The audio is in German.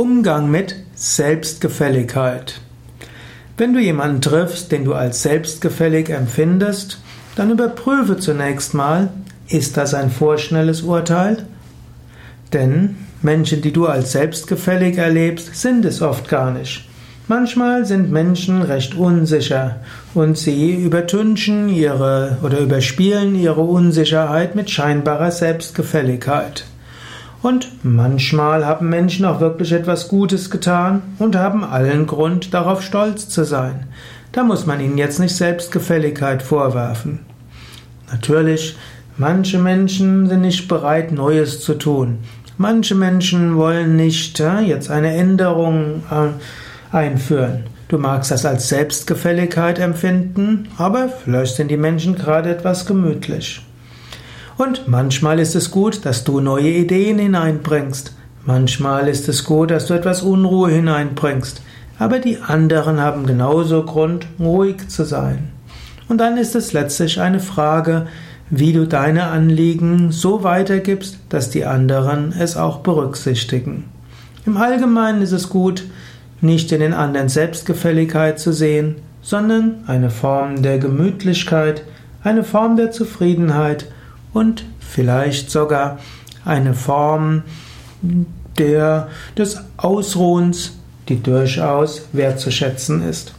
Umgang mit Selbstgefälligkeit. Wenn du jemanden triffst, den du als selbstgefällig empfindest, dann überprüfe zunächst mal, ist das ein vorschnelles Urteil? Denn Menschen, die du als selbstgefällig erlebst, sind es oft gar nicht. Manchmal sind Menschen recht unsicher und sie übertünchen ihre oder überspielen ihre Unsicherheit mit scheinbarer Selbstgefälligkeit. Und manchmal haben Menschen auch wirklich etwas Gutes getan und haben allen Grund, darauf stolz zu sein. Da muss man ihnen jetzt nicht Selbstgefälligkeit vorwerfen. Natürlich, manche Menschen sind nicht bereit, Neues zu tun. Manche Menschen wollen nicht ja, jetzt eine Änderung äh, einführen. Du magst das als Selbstgefälligkeit empfinden, aber vielleicht sind die Menschen gerade etwas gemütlich. Und manchmal ist es gut, dass du neue Ideen hineinbringst. Manchmal ist es gut, dass du etwas Unruhe hineinbringst. Aber die anderen haben genauso Grund, ruhig zu sein. Und dann ist es letztlich eine Frage, wie du deine Anliegen so weitergibst, dass die anderen es auch berücksichtigen. Im Allgemeinen ist es gut, nicht in den anderen Selbstgefälligkeit zu sehen, sondern eine Form der Gemütlichkeit, eine Form der Zufriedenheit und vielleicht sogar eine Form der, des Ausruhens, die durchaus wertzuschätzen ist.